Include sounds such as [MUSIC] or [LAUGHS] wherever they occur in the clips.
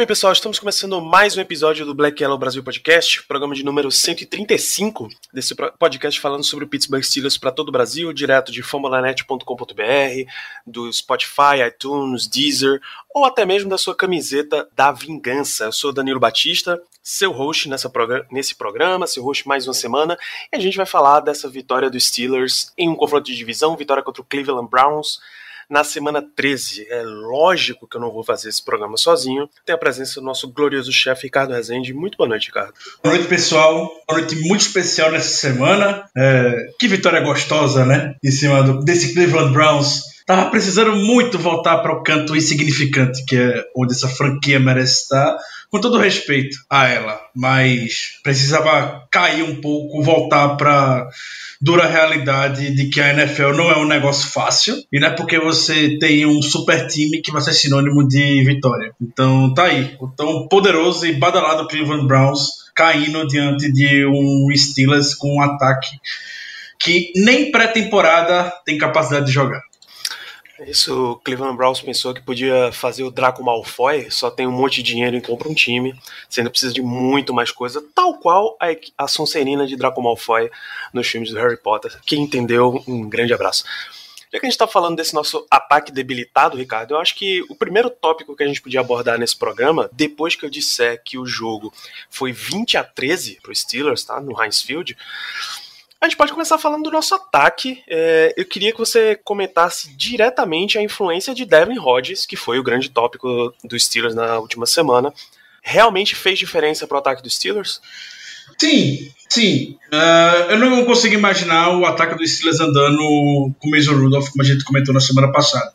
bem, pessoal, estamos começando mais um episódio do Black Yellow Brasil Podcast, programa de número 135 desse podcast falando sobre o Pittsburgh Steelers para todo o Brasil, direto de famolanet.com.br, do Spotify, iTunes, Deezer, ou até mesmo da sua camiseta da vingança. Eu sou Danilo Batista, seu host nessa nesse programa, seu host mais uma semana, e a gente vai falar dessa vitória dos Steelers em um confronto de divisão, vitória contra o Cleveland Browns, na semana 13. É lógico que eu não vou fazer esse programa sozinho. Tem a presença do nosso glorioso chefe Ricardo Rezende. Muito boa noite, Ricardo. Boa noite, pessoal. Uma noite muito especial nessa semana. É, que vitória gostosa, né? Em cima do, desse Cleveland Browns. Tava precisando muito voltar para o canto insignificante, que é onde essa franquia merece estar. Com todo respeito a ela, mas precisava cair um pouco, voltar para dura realidade de que a NFL não é um negócio fácil e não é porque você tem um super time que vai ser sinônimo de vitória. Então tá aí, o tão poderoso e badalado Cleveland Browns caindo diante de um Steelers com um ataque que nem pré-temporada tem capacidade de jogar. Isso, o Cleveland Browns pensou que podia fazer o Draco Malfoy, só tem um monte de dinheiro e compra um time, você ainda precisa de muito mais coisa, tal qual a, a Sonserina de Draco Malfoy nos filmes do Harry Potter. Quem entendeu, um grande abraço. Já que a gente está falando desse nosso ataque debilitado, Ricardo, eu acho que o primeiro tópico que a gente podia abordar nesse programa, depois que eu disser que o jogo foi 20 a 13 para os Steelers, tá, no Heinz Field, a gente pode começar falando do nosso ataque. É, eu queria que você comentasse diretamente a influência de Devin Hodges, que foi o grande tópico dos Steelers na última semana. Realmente fez diferença para o ataque dos Steelers? Sim, sim. Uh, eu não consigo imaginar o ataque dos Steelers andando com o Mason Rudolph, como a gente comentou na semana passada.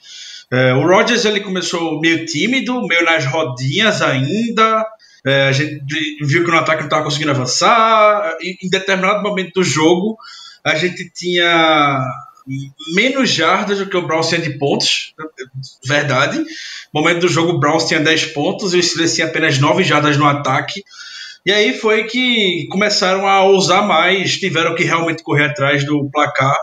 Uh, o Rodgers ele começou meio tímido, meio nas rodinhas ainda. É, a gente viu que no ataque não estava conseguindo avançar. Em determinado momento do jogo, a gente tinha menos jardas do que o Browns tinha de pontos. Verdade. No momento do jogo, o Browns tinha 10 pontos e o Steelers tinha apenas 9 jardas no ataque. E aí foi que começaram a ousar mais, tiveram que realmente correr atrás do placar.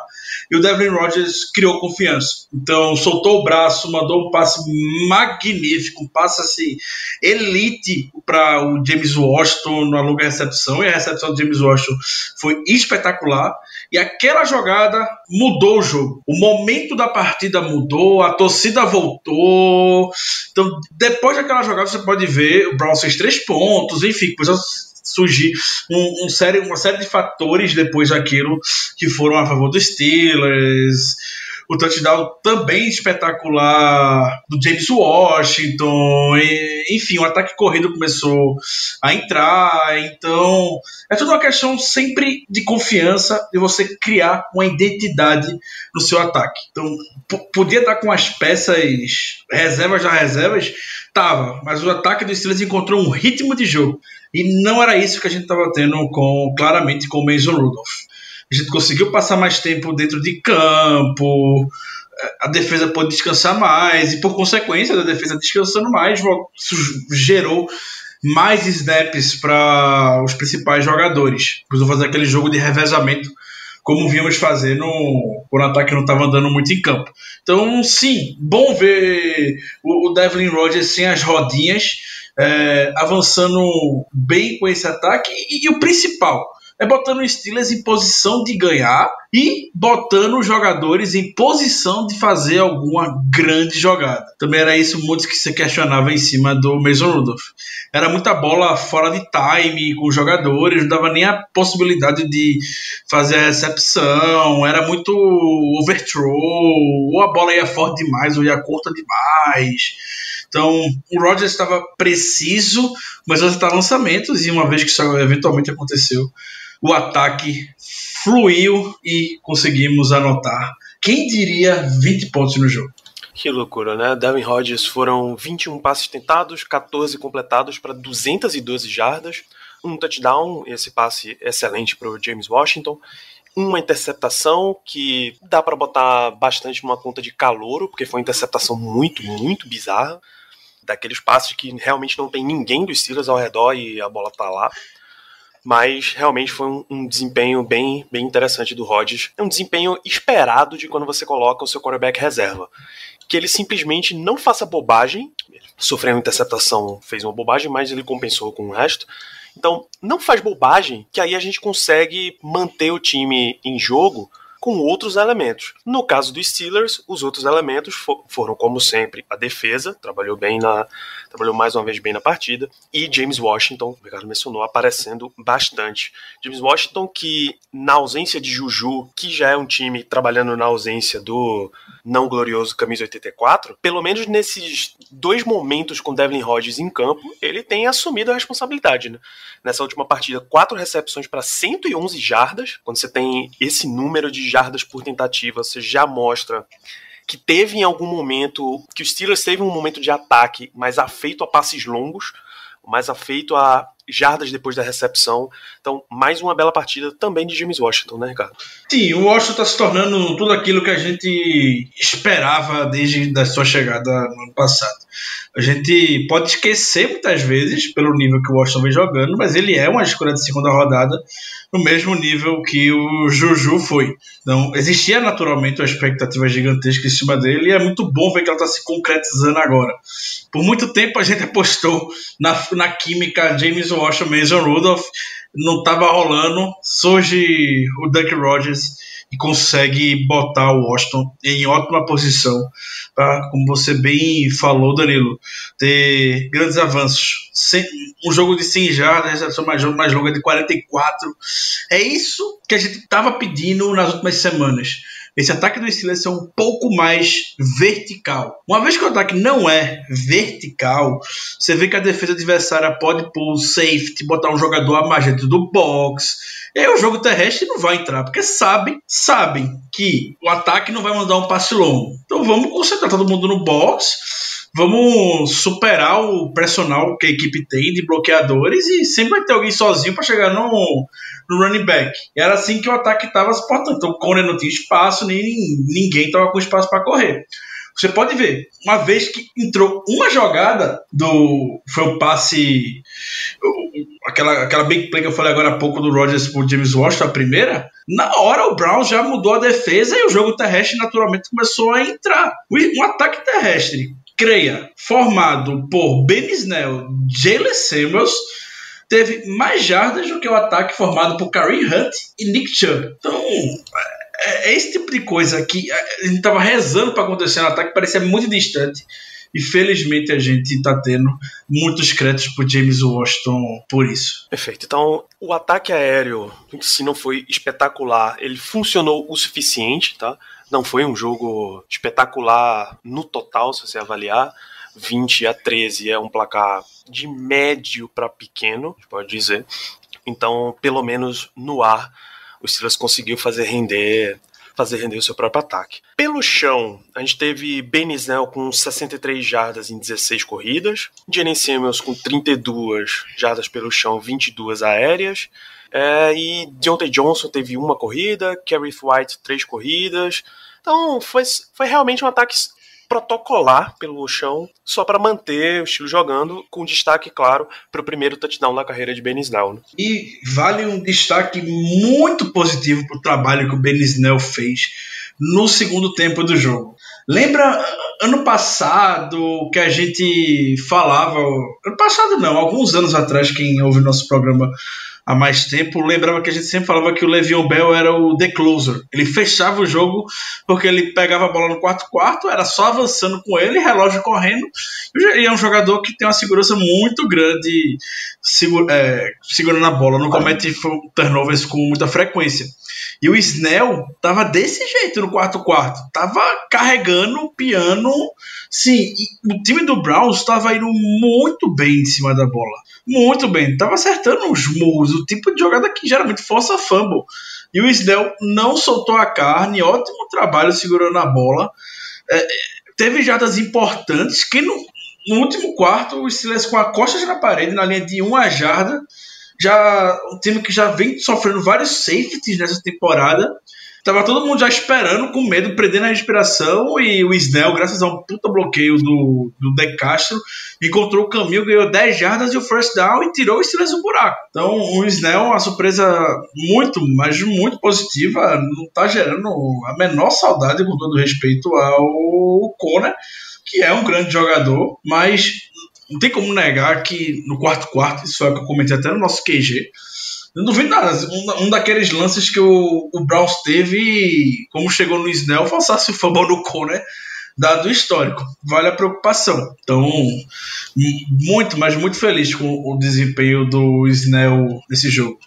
E o Devlin Rodgers criou confiança. Então, soltou o braço, mandou um passe magnífico, um passe assim, elite para o James Washington na longa recepção. E a recepção do James Washington foi espetacular. E aquela jogada mudou o jogo. O momento da partida mudou, a torcida voltou. Então, depois daquela jogada, você pode ver o Browns fez três pontos, enfim, começou surgir um, um série, uma série de fatores depois daquilo que foram a favor dos Steelers. O touchdown também espetacular do James Washington. E, enfim, o ataque corrido começou a entrar. Então, é tudo uma questão sempre de confiança de você criar uma identidade no seu ataque. Então, podia estar com as peças reservas das reservas, tava, mas o ataque dos Steelers encontrou um ritmo de jogo. E não era isso que a gente estava tendo com claramente com o Mason Rudolph. A gente conseguiu passar mais tempo dentro de campo, a defesa pôde descansar mais, e por consequência da defesa descansando mais, gerou mais snaps para os principais jogadores. Precisou fazer aquele jogo de revezamento, como vimos fazendo quando o ataque não estava andando muito em campo. Então, sim, bom ver o Devlin Rodgers sem as rodinhas, é, avançando bem com esse ataque, e, e o principal é botando o Steelers em posição de ganhar e botando os jogadores em posição de fazer alguma grande jogada. Também era isso muitos que se questionava em cima do Mason Rudolph. Era muita bola fora de time com os jogadores, não dava nem a possibilidade de fazer a recepção, era muito overthrow, ou a bola ia forte demais ou ia curta demais. Então, o Rodgers estava preciso, mas acertar lançamentos, e uma vez que isso eventualmente aconteceu, o ataque fluiu e conseguimos anotar. Quem diria 20 pontos no jogo? Que loucura, né? Devin Hodges foram 21 passes tentados, 14 completados para 212 jardas, um touchdown, esse passe excelente para o James Washington, uma interceptação que dá para botar bastante numa conta de calouro, porque foi uma interceptação muito, muito bizarra, daqueles passes que realmente não tem ninguém dos Steelers ao redor e a bola tá lá. Mas realmente foi um, um desempenho bem, bem interessante do Rodgers. É um desempenho esperado de quando você coloca o seu quarterback reserva. Que ele simplesmente não faça bobagem. Sofreu uma interceptação, fez uma bobagem, mas ele compensou com o resto então, não faz bobagem, que aí a gente consegue manter o time em jogo com outros elementos. No caso dos Steelers, os outros elementos for, foram, como sempre, a defesa, trabalhou bem na. trabalhou mais uma vez bem na partida, e James Washington, o Ricardo mencionou, aparecendo bastante. James Washington, que na ausência de Juju, que já é um time trabalhando na ausência do não glorioso camisa 84, pelo menos nesses dois momentos com Devlin Hodges em campo, ele tem assumido a responsabilidade. Né? Nessa última partida, quatro recepções para 111 jardas, quando você tem esse número de jardas por tentativa, você já mostra que teve em algum momento, que o Steelers teve um momento de ataque mais afeito a passes longos, mais afeito a jardas depois da recepção. Então, mais uma bela partida também de James Washington, né, Ricardo? Sim, o Washington está se tornando tudo aquilo que a gente esperava desde a sua chegada no ano passado. A gente pode esquecer muitas vezes pelo nível que o Washington vem jogando, mas ele é uma escolha de segunda rodada no mesmo nível que o Juju foi. Então, existia naturalmente uma expectativa gigantesca em cima dele e é muito bom ver que ela está se concretizando agora. Por muito tempo a gente [LAUGHS] apostou na, na química James Washington, Mason Rudolph, não estava rolando, surge o Duck Rogers e consegue botar o Washington em ótima posição para, como você bem falou, Danilo, ter grandes avanços. um jogo de 100 jardas, a mais, mais longa de 44. É isso que a gente estava pedindo nas últimas semanas esse ataque do Steelers é um pouco mais vertical. Uma vez que o ataque não é vertical, você vê que a defesa adversária pode pôr safety, botar um jogador a mais dentro do box. E aí o jogo terrestre não vai entrar, porque sabem, sabem que o ataque não vai mandar um passe longo. Então vamos concentrar todo mundo no box vamos superar o pressional que a equipe tem de bloqueadores e sempre vai ter alguém sozinho para chegar no, no running back. Era assim que o ataque estava se portando. Então o Conner não tinha espaço, nem ninguém estava com espaço para correr. Você pode ver, uma vez que entrou uma jogada do. Foi o passe. Aquela, aquela big play que eu falei agora há pouco do Rodgers por James Washington, a primeira. Na hora o Brown já mudou a defesa e o jogo terrestre naturalmente começou a entrar. Um ataque terrestre, creia, formado por Ben Snell, Jalen Samuels teve mais jardas do que o ataque formado por Kareem Hunt e Nick Chubb. Então, é, é esse tipo de coisa que a gente estava rezando para acontecer no ataque, parecia muito distante. E felizmente a gente está tendo muitos créditos por James Washington por isso. Perfeito. Então, o ataque aéreo, se não foi espetacular, ele funcionou o suficiente, tá? Não foi um jogo espetacular no total, se você avaliar. 20 a 13 é um placar de médio para pequeno, pode dizer. Então, pelo menos no ar, o Steelers conseguiu fazer render fazer render o seu próprio ataque. Pelo chão, a gente teve Ben Snell com 63 jardas em 16 corridas, Jalen Samuels com 32 jardas pelo chão, 22 aéreas, é, e Deontay Johnson teve uma corrida, Kerry White três corridas. Então foi, foi realmente um ataque protocolar pelo chão, só para manter o estilo jogando, com destaque, claro, para o primeiro touchdown da carreira de Ben Snell. Né? E vale um destaque muito positivo para o trabalho que o Ben Snell fez no segundo tempo do jogo. Lembra ano passado que a gente falava. Ano passado não, alguns anos atrás, quem ouve nosso programa há mais tempo, lembrava que a gente sempre falava que o Le'Veon Bell era o The Closer. Ele fechava o jogo porque ele pegava a bola no quarto quarto, era só avançando com ele, relógio correndo. E é um jogador que tem uma segurança muito grande segura, é, segurando a bola, não comete turnovers com muita frequência. E o Snell tava desse jeito no quarto quarto, tava carregando o piano, sim. o time do Browns estava indo muito bem em cima da bola muito bem. Tava acertando os murros, o tipo de jogada que geralmente força fumble. E o Snell não soltou a carne, ótimo trabalho segurando a bola. É, teve jadas importantes que no, no último quarto o Steelers com a costa na parede, na linha de uma jarda, já um time que já vem sofrendo vários safeties nessa temporada. Tava todo mundo já esperando, com medo, prendendo a respiração, e o Snell, graças a um puta bloqueio do, do De Castro, encontrou o caminho, ganhou 10 jardas e o first down e tirou o Steelers do buraco. Então, o Snell, uma surpresa muito, mas muito positiva, não tá gerando a menor saudade, com todo respeito ao Conor, que é um grande jogador, mas não tem como negar que no quarto quarto, isso é o que eu comentei até no nosso QG, não duvido nada. Um, um, daqueles lances que o, o Browns teve, como chegou no Snell, forçasse o fumble no corner, dado o histórico. Vale a preocupação. Então, muito, mas muito feliz com o desempenho do Snell nesse jogo.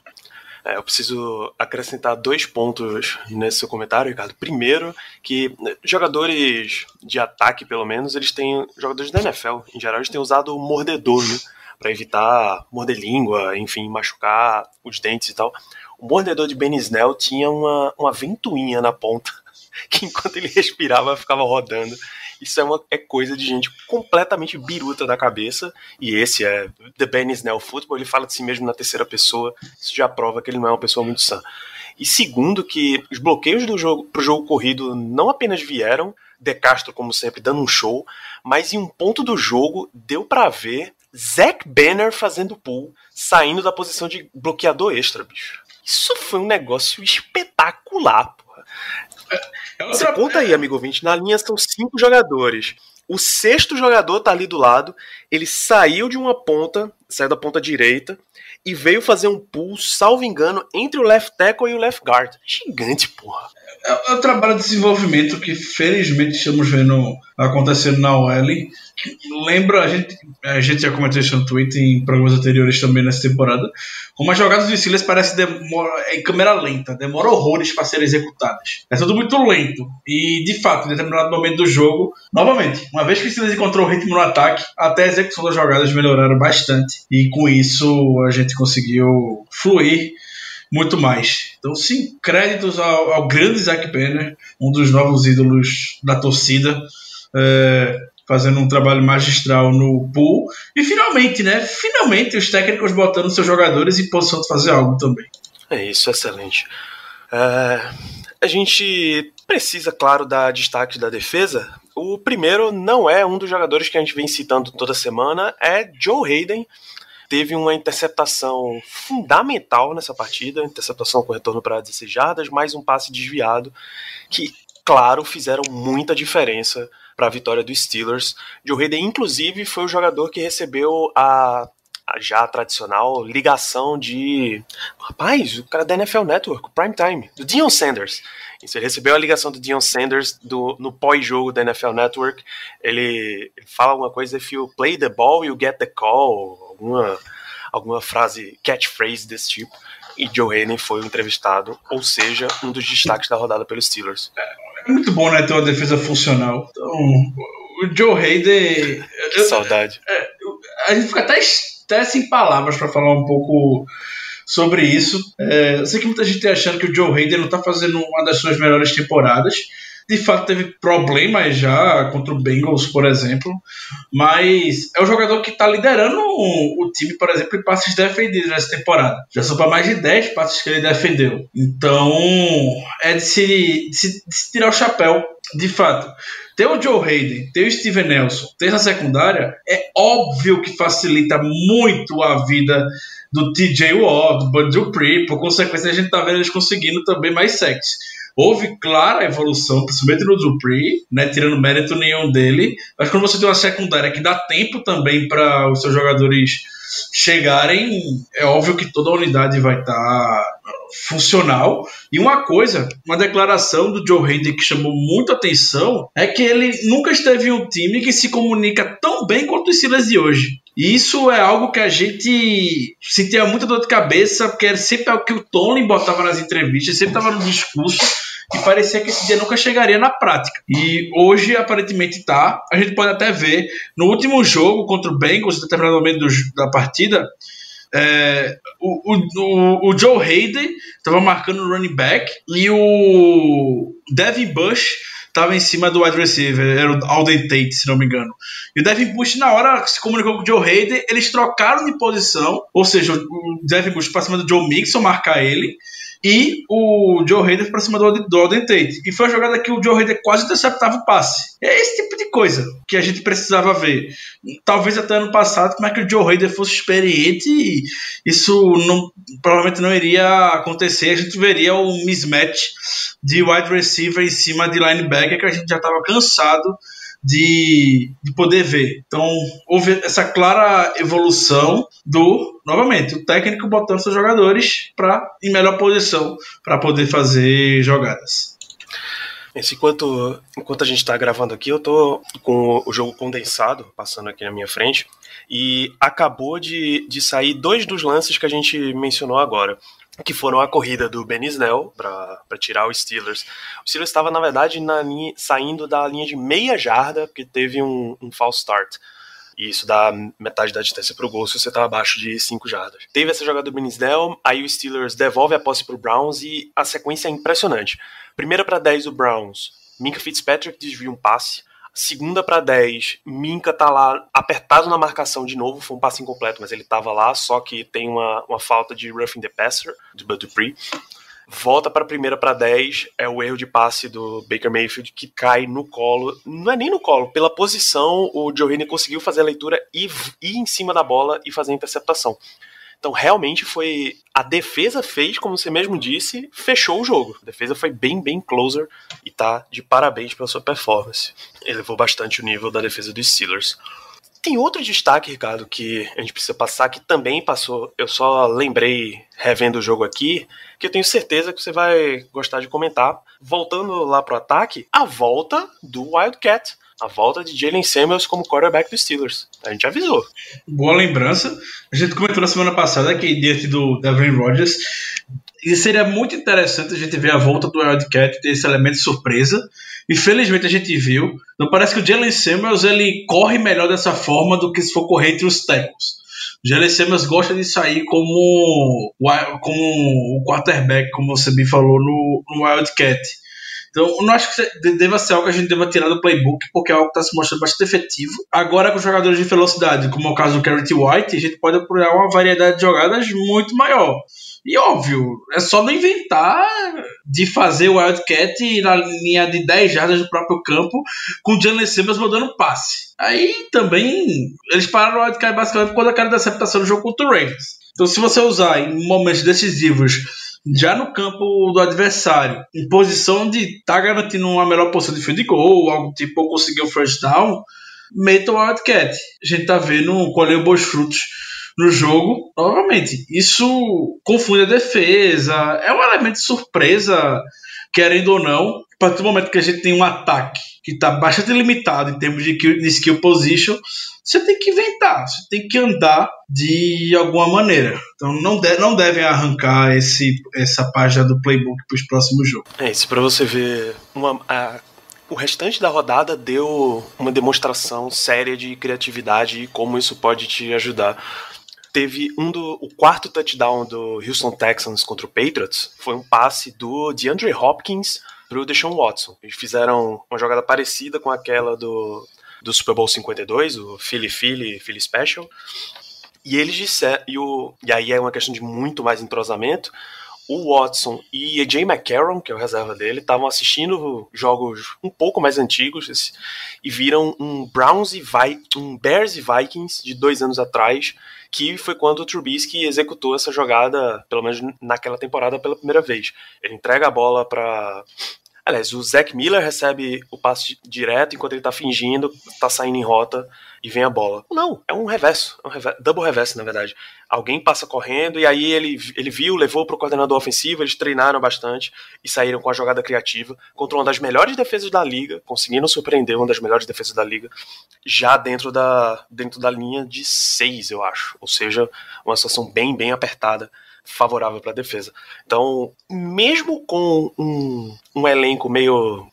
É, eu preciso acrescentar dois pontos nesse seu comentário, Ricardo. Primeiro, que jogadores de ataque, pelo menos, eles têm. Jogadores da NFL, em geral, eles têm usado o mordedor, né? Para evitar morder língua, enfim, machucar os dentes e tal. O mordedor de Ben Snell tinha uma, uma ventoinha na ponta, [LAUGHS] que enquanto ele respirava ficava rodando. Isso é, uma, é coisa de gente completamente biruta da cabeça. E esse é The Ben Snell Football. Ele fala de si mesmo na terceira pessoa. Isso já prova que ele não é uma pessoa muito sã. E segundo, que os bloqueios do jogo pro jogo corrido não apenas vieram, De Castro, como sempre, dando um show, mas em um ponto do jogo deu para ver Zack Banner fazendo pull, saindo da posição de bloqueador extra, bicho. Isso foi um negócio espetacular, porra. É, Você conta aí, amigo ouvinte, na linha são cinco jogadores. O sexto jogador tá ali do lado. Ele saiu de uma ponta, saiu da ponta direita, e veio fazer um pull, salvo engano, entre o left tackle e o left guard. Gigante, porra. É, é o trabalho de desenvolvimento que felizmente estamos vendo acontecendo na OL. Lembra, a gente, a gente já comentou isso no Twitter em programas anteriores também nessa temporada, como as jogadas do Steelers parece demora, em câmera lenta, demora horrores para serem executadas. É tudo muito lento. E, de fato, em determinado momento do jogo, novamente, uma vez que o Steelers encontrou o ritmo no ataque, até a execução das jogadas melhoraram bastante. E com isso a gente conseguiu fluir muito mais. Então, sim, créditos ao, ao grande Zack Banner, um dos novos ídolos da torcida, é, fazendo um trabalho magistral no pool. E finalmente, né? Finalmente os técnicos botando seus jogadores em posição de fazer algo também. É isso, excelente. É, a gente precisa, claro, dar destaque da defesa. O primeiro não é um dos jogadores que a gente vem citando toda semana, é Joe Hayden teve uma interceptação fundamental nessa partida, interceptação com retorno para 16 jardas, mais um passe desviado, que, claro, fizeram muita diferença para a vitória dos Steelers. Joe Hayden, inclusive, foi o jogador que recebeu a, a já tradicional ligação de. Rapaz, o cara da NFL Network, Prime Time, do Dion Sanders. Ele recebeu a ligação do Dion Sanders do, no pós-jogo da NFL Network. Ele, ele fala alguma coisa: if you play the ball, you get the call alguma, alguma frase, catchphrase desse tipo. E Joe Hayden foi o entrevistado, ou seja, um dos destaques da rodada pelos Steelers. É muito bom, né, ter uma defesa funcional. Então, o Joe Hayden. Que eu, saudade. É, a gente fica até, até sem palavras para falar um pouco sobre isso. É, eu sei que muita gente está achando que o Joe Hayden não está fazendo uma das suas melhores temporadas de fato teve problemas já contra o Bengals, por exemplo, mas é o jogador que está liderando o, o, time, por exemplo, em passes defendidos nessa temporada. Já são para mais de 10 passes que ele defendeu. Então é de se, de se, de se tirar o chapéu, de fato. Ter o Joe Hayden, ter o Steven Nelson, ter essa secundária, é óbvio que facilita muito a vida do TJ Watt, do Bud Dupree, por consequência a gente tá vendo eles conseguindo também mais sexy. Houve clara evolução, principalmente no Dupree, né, tirando mérito nenhum dele. Mas quando você tem uma secundária que dá tempo também para os seus jogadores chegarem, é óbvio que toda a unidade vai estar tá funcional. E uma coisa, uma declaração do Joe Hayden que chamou muita atenção é que ele nunca esteve em um time que se comunica tão bem quanto os Steelers de hoje. E isso é algo que a gente sentia muita dor de cabeça, porque era sempre algo que o Tony botava nas entrevistas, sempre estava no discurso e parecia que esse dia nunca chegaria na prática. E hoje, aparentemente, tá. A gente pode até ver no último jogo contra o Bengals, em determinado momento do, da partida, é, o, o, o, Joe Hayden estava marcando o running back e o Devin Bush estava em cima do wide receiver, era o Alden Tate, se não me engano. E o Devin Bush, na hora, se comunicou com o Joe Hayden, eles trocaram de posição, ou seja, o Devin Bush para cima do Joe Mixon marcar ele, e o Joe Hayden para cima do, do Alden Tate. E foi a jogada que o Joe Hayden quase interceptava o passe. É esse tipo de coisa que a gente precisava ver. Talvez até ano passado, como é que o Joe Hayden fosse experiente, isso não, provavelmente não iria acontecer. A gente veria um mismatch de wide receiver em cima de linebacker que a gente já estava cansado de, de poder ver. Então, houve essa clara evolução do, novamente, o técnico botando seus jogadores pra, em melhor posição para poder fazer jogadas. Enquanto, enquanto a gente está gravando aqui, eu tô com o jogo condensado passando aqui na minha frente e acabou de, de sair dois dos lances que a gente mencionou agora que foram a corrida do Ben Snell para tirar os Steelers. O Steelers estava, na verdade, na linha, saindo da linha de meia jarda, porque teve um, um false start. E isso dá metade da distância para o gol se você está abaixo de 5 jardas. Teve essa jogada do Ben Snell, aí o Steelers devolve a posse para o Browns e a sequência é impressionante. Primeira para 10 o Browns, Minka Fitzpatrick desvia um passe. Segunda para 10, Minka tá lá apertado na marcação de novo, foi um passe incompleto, mas ele tava lá, só que tem uma, uma falta de roughing the passer, de Bud Dupree. Volta para a primeira para 10, é o erro de passe do Baker Mayfield que cai no colo. Não é nem no colo, pela posição o Joe conseguiu fazer a leitura e ir em cima da bola e fazer a interceptação. Então, realmente foi. A defesa fez, como você mesmo disse, fechou o jogo. A defesa foi bem, bem closer e tá de parabéns pela sua performance. Elevou bastante o nível da defesa dos Steelers. Tem outro destaque, Ricardo, que a gente precisa passar, que também passou. Eu só lembrei, revendo o jogo aqui, que eu tenho certeza que você vai gostar de comentar. Voltando lá pro ataque, a volta do Wildcat a volta de Jalen Samuels como quarterback dos Steelers. A gente avisou. Boa lembrança. A gente comentou na semana passada que diante do Devin Rodgers e seria muito interessante a gente ver a volta do Wildcat ter esse elemento de surpresa. E felizmente a gente viu. Não parece que o Jalen Samuels ele corre melhor dessa forma do que se for correr entre os tackles. Samuels gosta de sair como, como o quarterback, como você me falou no, no Wildcat. Então, eu não acho que deva ser algo que a gente deva tirar do playbook, porque é algo que está se mostrando bastante efetivo. Agora, com jogadores de velocidade, como é o caso do Carrot White, a gente pode apoiar uma variedade de jogadas muito maior. E óbvio, é só não inventar de fazer o Wildcat na linha de 10 jardas do próprio campo com o Jalen Simmons mandando passe. Aí também eles pararam o Wildcat basicamente quando a cara da aceptação do jogo contra o Ravens. Então, se você usar em momentos decisivos já no campo do adversário, em posição de estar tá garantindo uma melhor posição de field goal, algo tipo, ou conseguir o first down, meta o Wildcat. A gente tá vendo colher bons frutos no jogo. Novamente, isso confunde a defesa, é um elemento de surpresa, querendo ou não. A partir do momento que a gente tem um ataque que está bastante limitado em termos de, de skill position, você tem que inventar, você tem que andar de alguma maneira. Então não, de, não devem arrancar esse, essa página do playbook para os próximos jogos. É isso, para você ver. Uma, a, o restante da rodada deu uma demonstração séria de criatividade e como isso pode te ajudar. Teve um do. O quarto touchdown do Houston Texans contra o Patriots foi um passe do DeAndre Hopkins pro Deshaun Watson. Eles fizeram uma jogada parecida com aquela do do Super Bowl 52, o Philly Philly, Philly Special. E eles disseram, e, o, e aí é uma questão de muito mais entrosamento, o Watson e a Jay McCarron, que é o reserva dele, estavam assistindo jogos um pouco mais antigos e viram um Browns e Vi um Bears e Vikings de dois anos atrás, que foi quando o Trubisky executou essa jogada, pelo menos naquela temporada, pela primeira vez. Ele entrega a bola para Aliás, o Zac Miller recebe o passe direto enquanto ele tá fingindo, tá saindo em rota e vem a bola. Não, é um reverso, é um reverso double reverso, na verdade. Alguém passa correndo e aí ele, ele viu, levou pro coordenador ofensivo, eles treinaram bastante e saíram com a jogada criativa contra uma das melhores defesas da liga, conseguindo surpreender uma das melhores defesas da liga, já dentro da, dentro da linha de seis, eu acho. Ou seja, uma situação bem, bem apertada favorável para a defesa. Então, mesmo com um, um elenco meio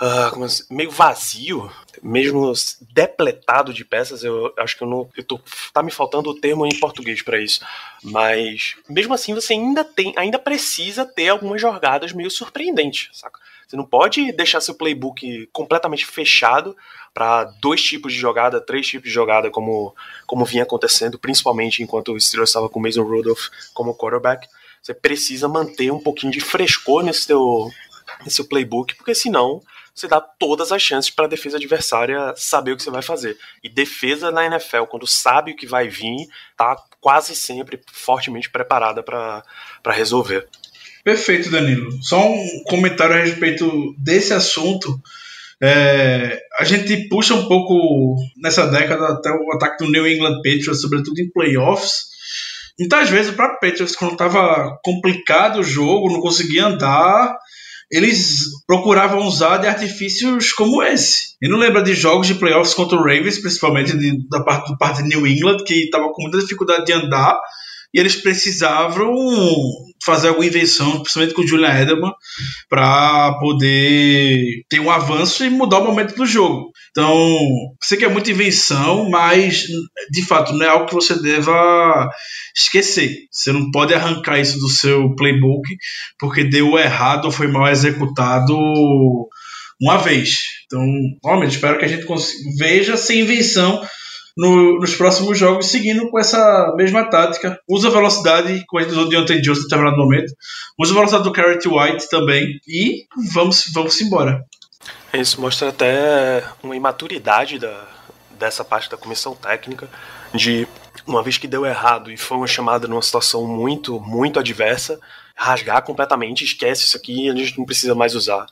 uh, meio vazio, mesmo depletado de peças, eu acho que eu não. Eu tô, tá me faltando o termo em português para isso. Mas mesmo assim você ainda tem, ainda precisa ter algumas jogadas meio surpreendentes, saca? Você não pode deixar seu playbook completamente fechado para dois tipos de jogada, três tipos de jogada, como, como vinha acontecendo, principalmente enquanto o Steelers estava com o Mason Rudolph como quarterback. Você precisa manter um pouquinho de frescor nesse teu, nesse seu playbook, porque senão você dá todas as chances para a defesa adversária saber o que você vai fazer. E defesa na NFL, quando sabe o que vai vir, tá quase sempre fortemente preparada para resolver. Perfeito, Danilo. Só um comentário a respeito desse assunto. É, a gente puxa um pouco nessa década até o ataque do New England Patriots, sobretudo em playoffs. Muitas vezes próprio Patriots, quando estava complicado o jogo, não conseguia andar, eles procuravam usar de artifícios como esse. E não lembra de jogos de playoffs contra o Ravens, principalmente de, da parte, parte de New England, que estava com muita dificuldade de andar e eles precisavam fazer alguma invenção, principalmente com o Julian Edelman, para poder ter um avanço e mudar o momento do jogo. Então, sei que é muita invenção, mas de fato não é algo que você deva esquecer. Você não pode arrancar isso do seu playbook porque deu errado ou foi mal executado uma vez. Então, realmente, espero que a gente veja sem invenção no, nos próximos jogos, seguindo com essa mesma tática. Usa a velocidade, como a gente usou de ontem Johnson em determinado momento. Usa a velocidade do Carrot White também. E vamos, vamos embora. Isso mostra até uma imaturidade da, dessa parte da comissão técnica, de uma vez que deu errado e foi uma chamada numa situação muito, muito adversa, rasgar completamente, esquece isso aqui, a gente não precisa mais usar.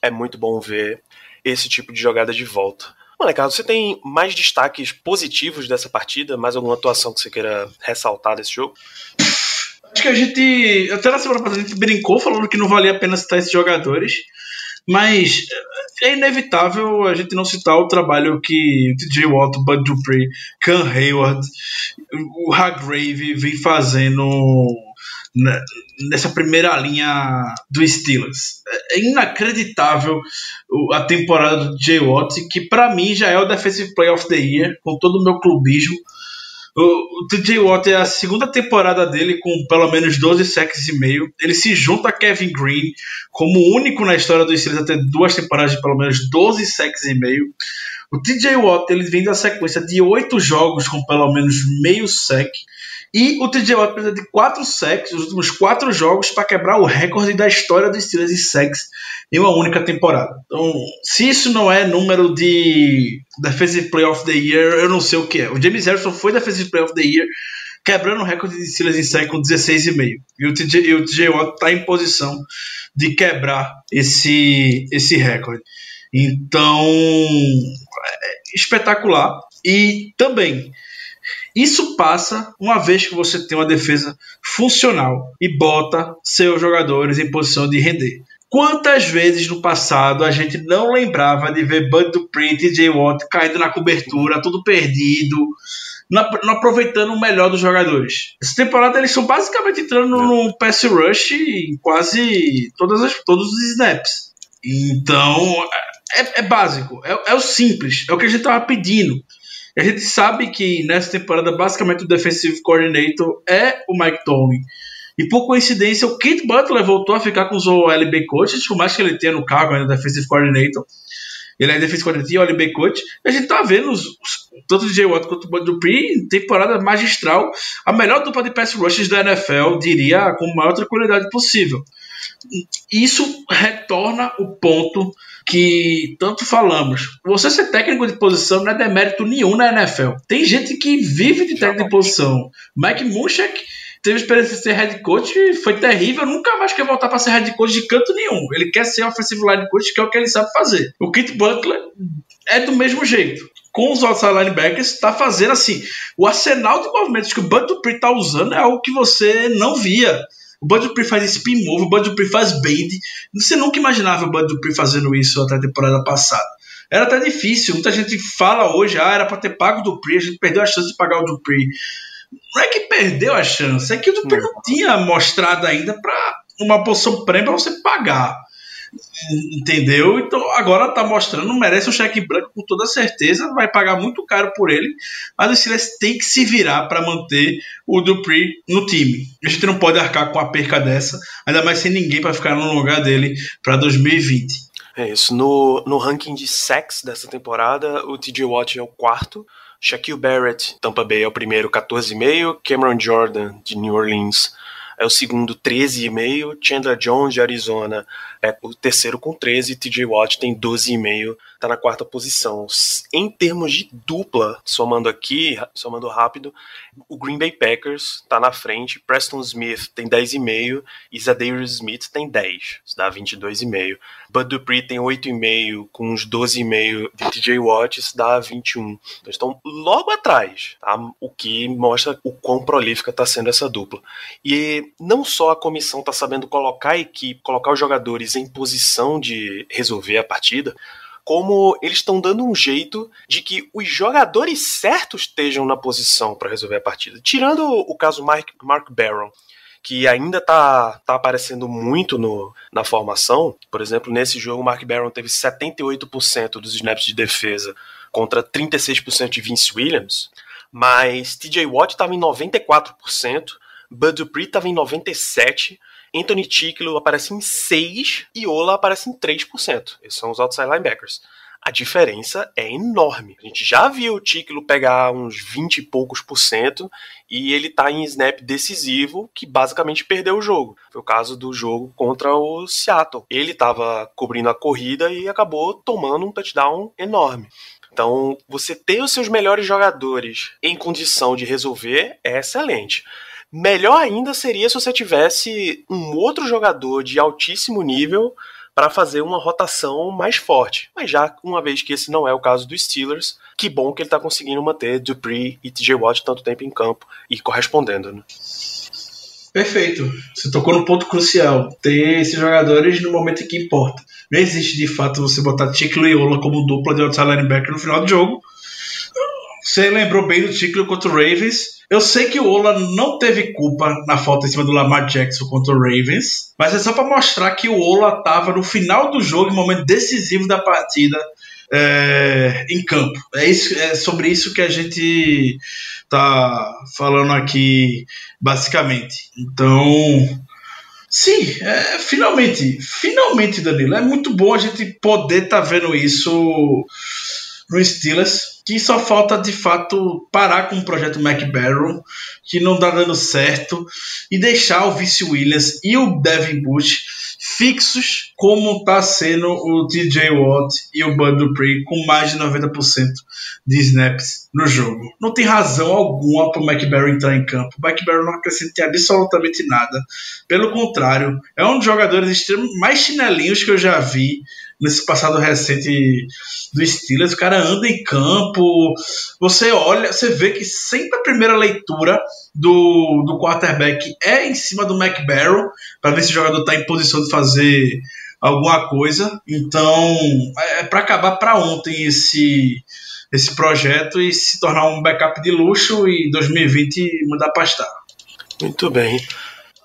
É muito bom ver esse tipo de jogada de volta. Molecado, você tem mais destaques positivos dessa partida? Mais alguma atuação que você queira ressaltar desse jogo? Acho que a gente. Até na semana passada a gente brincou falando que não valia a pena citar esses jogadores. Mas é inevitável a gente não citar o trabalho que TJ Watt, Bud Dupree, Cam Hayward, o Hargrave vem fazendo nessa primeira linha do Steelers. É inacreditável a temporada do Jay Watt, que para mim já é o Defensive Player of the Year, com todo o meu clubismo. O, TJ Watt é a segunda temporada dele com pelo menos 12 sacks e meio. Ele se junta a Kevin Green como o único na história do Steelers a ter duas temporadas de pelo menos 12 sacks e meio. O TJ Watt ele vem da sequência de oito jogos com pelo menos meio sack. E o TJ Watt precisa de 4 sacks nos últimos 4 jogos para quebrar o recorde da história dos Steelers em sacks em uma única temporada. Então, se isso não é número de Defensive Player of the Year, eu não sei o que é. O James Harrison foi Defensive Player of the Year, quebrando o recorde de Steelers em sack com 16,5. E o TJ, o TJ Watt está em posição de quebrar esse, esse recorde. Então, é espetacular. E também isso passa uma vez que você tem uma defesa funcional e bota seus jogadores em posição de render. Quantas vezes no passado a gente não lembrava de ver Bud Dupree e TJ Watt caindo na cobertura, tudo perdido, não aproveitando o melhor dos jogadores. Essa temporada eles estão basicamente entrando no pass rush em quase todas as, todos os snaps. Então é, é básico, é, é, o simples, é o que a gente estava pedindo. A gente sabe que nessa temporada, basicamente, o defensive coordinator é o Mike Tomlin. E por coincidência, o Kate Butler voltou a ficar com os OLB coaches, por mais que ele tenha no cargo ainda defensive coordinator. Ele é defensive coordinator e OLB coach. E a gente tá vendo os, tanto o Jay Watt quanto o Bud Dupree em temporada magistral. A melhor dupla de pass rushes da NFL, diria, com a maior tranquilidade possível. Isso retorna o ponto que tanto falamos. Você ser técnico de posição não é demérito nenhum na NFL. Tem gente que vive de técnico de posição. Mike Munchak teve experiência de ser head coach e foi terrível. Nunca mais quer voltar para ser head coach de canto nenhum. Ele quer ser offensive line coach, que é o que ele sabe fazer. O Kit Butler é do mesmo jeito. Com os outside linebackers, está fazendo assim. O arsenal de movimentos que o Dupree está usando é algo que você não via o Bud Dupree faz spin move, o Bud Dupree faz bend. Você nunca imaginava o Bud Dupree fazendo isso até a temporada passada. Era até difícil. Muita gente fala hoje, ah, era para ter pago o Dupree, a gente perdeu a chance de pagar o Dupree. Não é que perdeu a chance, é que o Dupree não tinha mostrado ainda para uma posição prêmio para você pagar. Entendeu? Então agora tá mostrando, merece um cheque branco com toda certeza, vai pagar muito caro por ele, mas o Steelers tem que se virar para manter o Dupree no time. A gente não pode arcar com a perca dessa, ainda mais sem ninguém para ficar no lugar dele para 2020. É isso. No, no ranking de sacks dessa temporada, o TJ Watt é o quarto. Shaquille Barrett, Tampa Bay, é o primeiro, 14,5. Cameron Jordan, de New Orleans, é o segundo, 13,5. Chandler Jones, de Arizona, é o terceiro com 13. TJ Watt tem 12,5, tá na quarta posição. Em termos de dupla, somando aqui, somando rápido, o Green Bay Packers tá na frente. Preston Smith tem 10,5 e Zadarius Smith tem 10, isso dá 22,5. Bud Dupree tem 8,5 com uns 12,5 de TJ Watt, isso dá 21. Então estão logo atrás, tá? o que mostra o quão prolífica está sendo essa dupla. E não só a comissão está sabendo colocar a equipe, colocar os jogadores em posição de resolver a partida, como eles estão dando um jeito de que os jogadores certos estejam na posição para resolver a partida. Tirando o caso Mark, Mark Barron, que ainda tá, tá aparecendo muito no, na formação. Por exemplo, nesse jogo, Mark Barron teve 78% dos snaps de defesa contra 36% de Vince Williams, mas TJ Watt estava em 94%, Bud Dupree estava em 97%, Anthony Ticklo aparece em 6% e Ola aparece em 3%. Esses são os outside linebackers a diferença é enorme. A gente já viu o Tíquilo pegar uns 20 e poucos por cento e ele tá em snap decisivo que basicamente perdeu o jogo. Foi o caso do jogo contra o Seattle. Ele estava cobrindo a corrida e acabou tomando um touchdown enorme. Então, você ter os seus melhores jogadores em condição de resolver é excelente. Melhor ainda seria se você tivesse um outro jogador de altíssimo nível para fazer uma rotação mais forte. Mas já uma vez que esse não é o caso dos Steelers, que bom que ele está conseguindo manter Dupree e TJ Watt tanto tempo em campo e correspondendo. Né? Perfeito. Você tocou no ponto crucial. Ter esses jogadores no momento que importa. Não existe de fato você botar Chico e Ola como dupla de outside linebacker no final do jogo. Você lembrou bem do Chico contra o Ravens eu sei que o Ola não teve culpa na falta em cima do Lamar Jackson contra o Ravens, mas é só para mostrar que o Ola estava no final do jogo, em momento decisivo da partida, é, em campo. É, isso, é sobre isso que a gente tá falando aqui, basicamente. Então, sim, é, finalmente, finalmente, Danilo, é muito bom a gente poder estar tá vendo isso no Steelers que só falta de fato parar com o projeto McBarrow, que não está dando certo, e deixar o Vice Williams e o Devin Bush fixos, como está sendo o TJ Watt e o Bud Dupree, com mais de 90% de snaps no jogo. Não tem razão alguma para o McBarrow entrar em campo. O McBarrow não acrescenta absolutamente nada. Pelo contrário, é um dos jogadores mais chinelinhos que eu já vi nesse passado recente do Steelers. O cara anda em campo, você olha, você vê que sempre a primeira leitura do, do quarterback é em cima do McBarrow, para ver se o jogador está em posição de fazer alguma coisa. Então, é, é para acabar para ontem esse esse projeto e se tornar um backup de luxo e 2020 mudar para estar. Muito bem.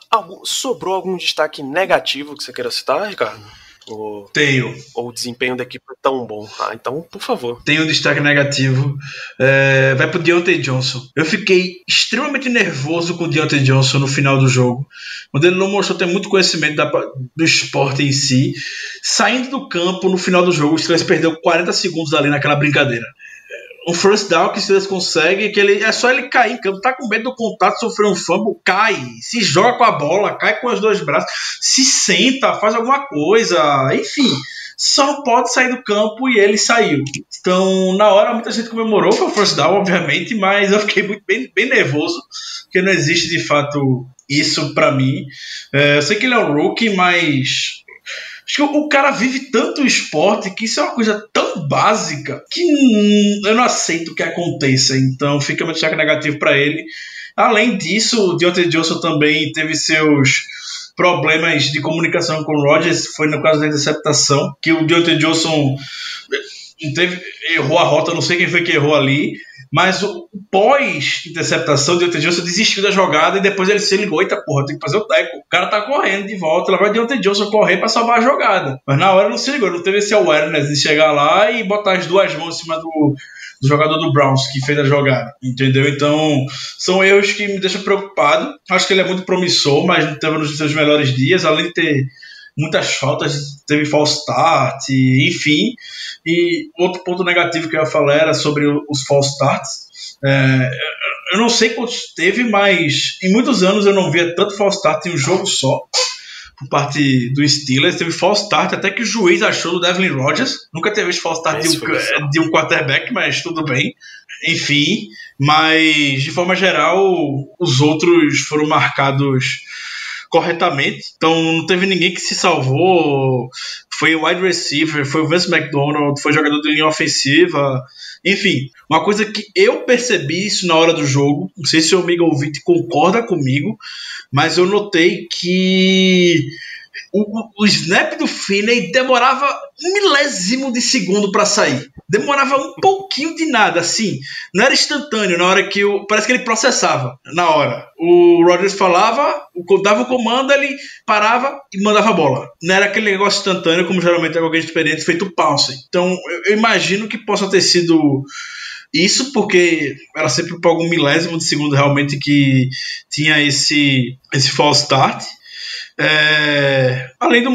Algum, sobrou algum destaque negativo que você queira citar, Ricardo? O, Tenho. Ou o desempenho da equipe é tão bom. Ah, então, por favor. Tenho um destaque negativo. É, vai pro Deontay Johnson. Eu fiquei extremamente nervoso com o Deontay Johnson no final do jogo. Quando ele não mostrou ter muito conhecimento da, do esporte em si. Saindo do campo no final do jogo, o Steelers perdeu 40 segundos ali naquela brincadeira um first down que o Steelers consegue, que ele é só ele cair em campo, tá com medo do contato, sofrer um fumble, cai, se joga com a bola, cai com os dois braços, se senta, faz alguma coisa, enfim, só pode sair do campo e ele saiu. Então, na hora, muita gente comemorou, foi o first down, obviamente, mas eu fiquei muito, bem, bem nervoso, porque não existe de fato isso para mim. É, eu sei que ele é um rookie, mas Acho que o cara vive tanto o esporte que isso é uma coisa tão básica que eu não aceito que aconteça. Então fica meu destaque negativo para ele. Além disso, o Deontay Johnson também teve seus problemas de comunicação com o Rodgers. Foi no caso da interceptação, que o Deontay Johnson teve, errou a rota, não sei quem foi que errou ali Mas o pós-interceptação, Deontay Johnson desistiu da jogada e depois ele se ligou: eita porra, tem que fazer o teco. O cara tá correndo de volta, lá vai Deontay Johnson correr pra salvar a jogada. Mas na hora não se ligou, não teve esse awareness de chegar lá e botar as duas mãos em cima do, do jogador do Browns que fez a jogada, entendeu? Então, são erros que me deixam preocupado. Acho que ele é muito promissor, mas não teve nos seus melhores dias, além de ter muitas faltas, teve false start, enfim. E outro ponto negativo que eu ia falar era sobre os false starts. É, eu não sei quantos teve, mas em muitos anos eu não via tanto false start em um jogo só por parte do Steelers. Teve false start até que o juiz achou do Devlin Rodgers. Nunca teve false start de um, de um quarterback, mas tudo bem. Enfim, mas de forma geral, os outros foram marcados corretamente. Então não teve ninguém que se salvou. Foi o wide receiver, foi o Vince McDonald, foi jogador de linha ofensiva. Enfim, uma coisa que eu percebi isso na hora do jogo, não sei se o amigo ouvinte concorda comigo, mas eu notei que o, o snap do Finney demorava um milésimo de segundo para sair. Demorava um pouquinho de nada, assim. Não era instantâneo na hora que o. Parece que ele processava na hora. O Rodgers falava, dava o comando, ele parava e mandava a bola. Não era aquele negócio instantâneo, como geralmente é alguém experiente feito pounce. Então eu imagino que possa ter sido isso porque era sempre por algum milésimo de segundo realmente que tinha esse, esse false start. É, além do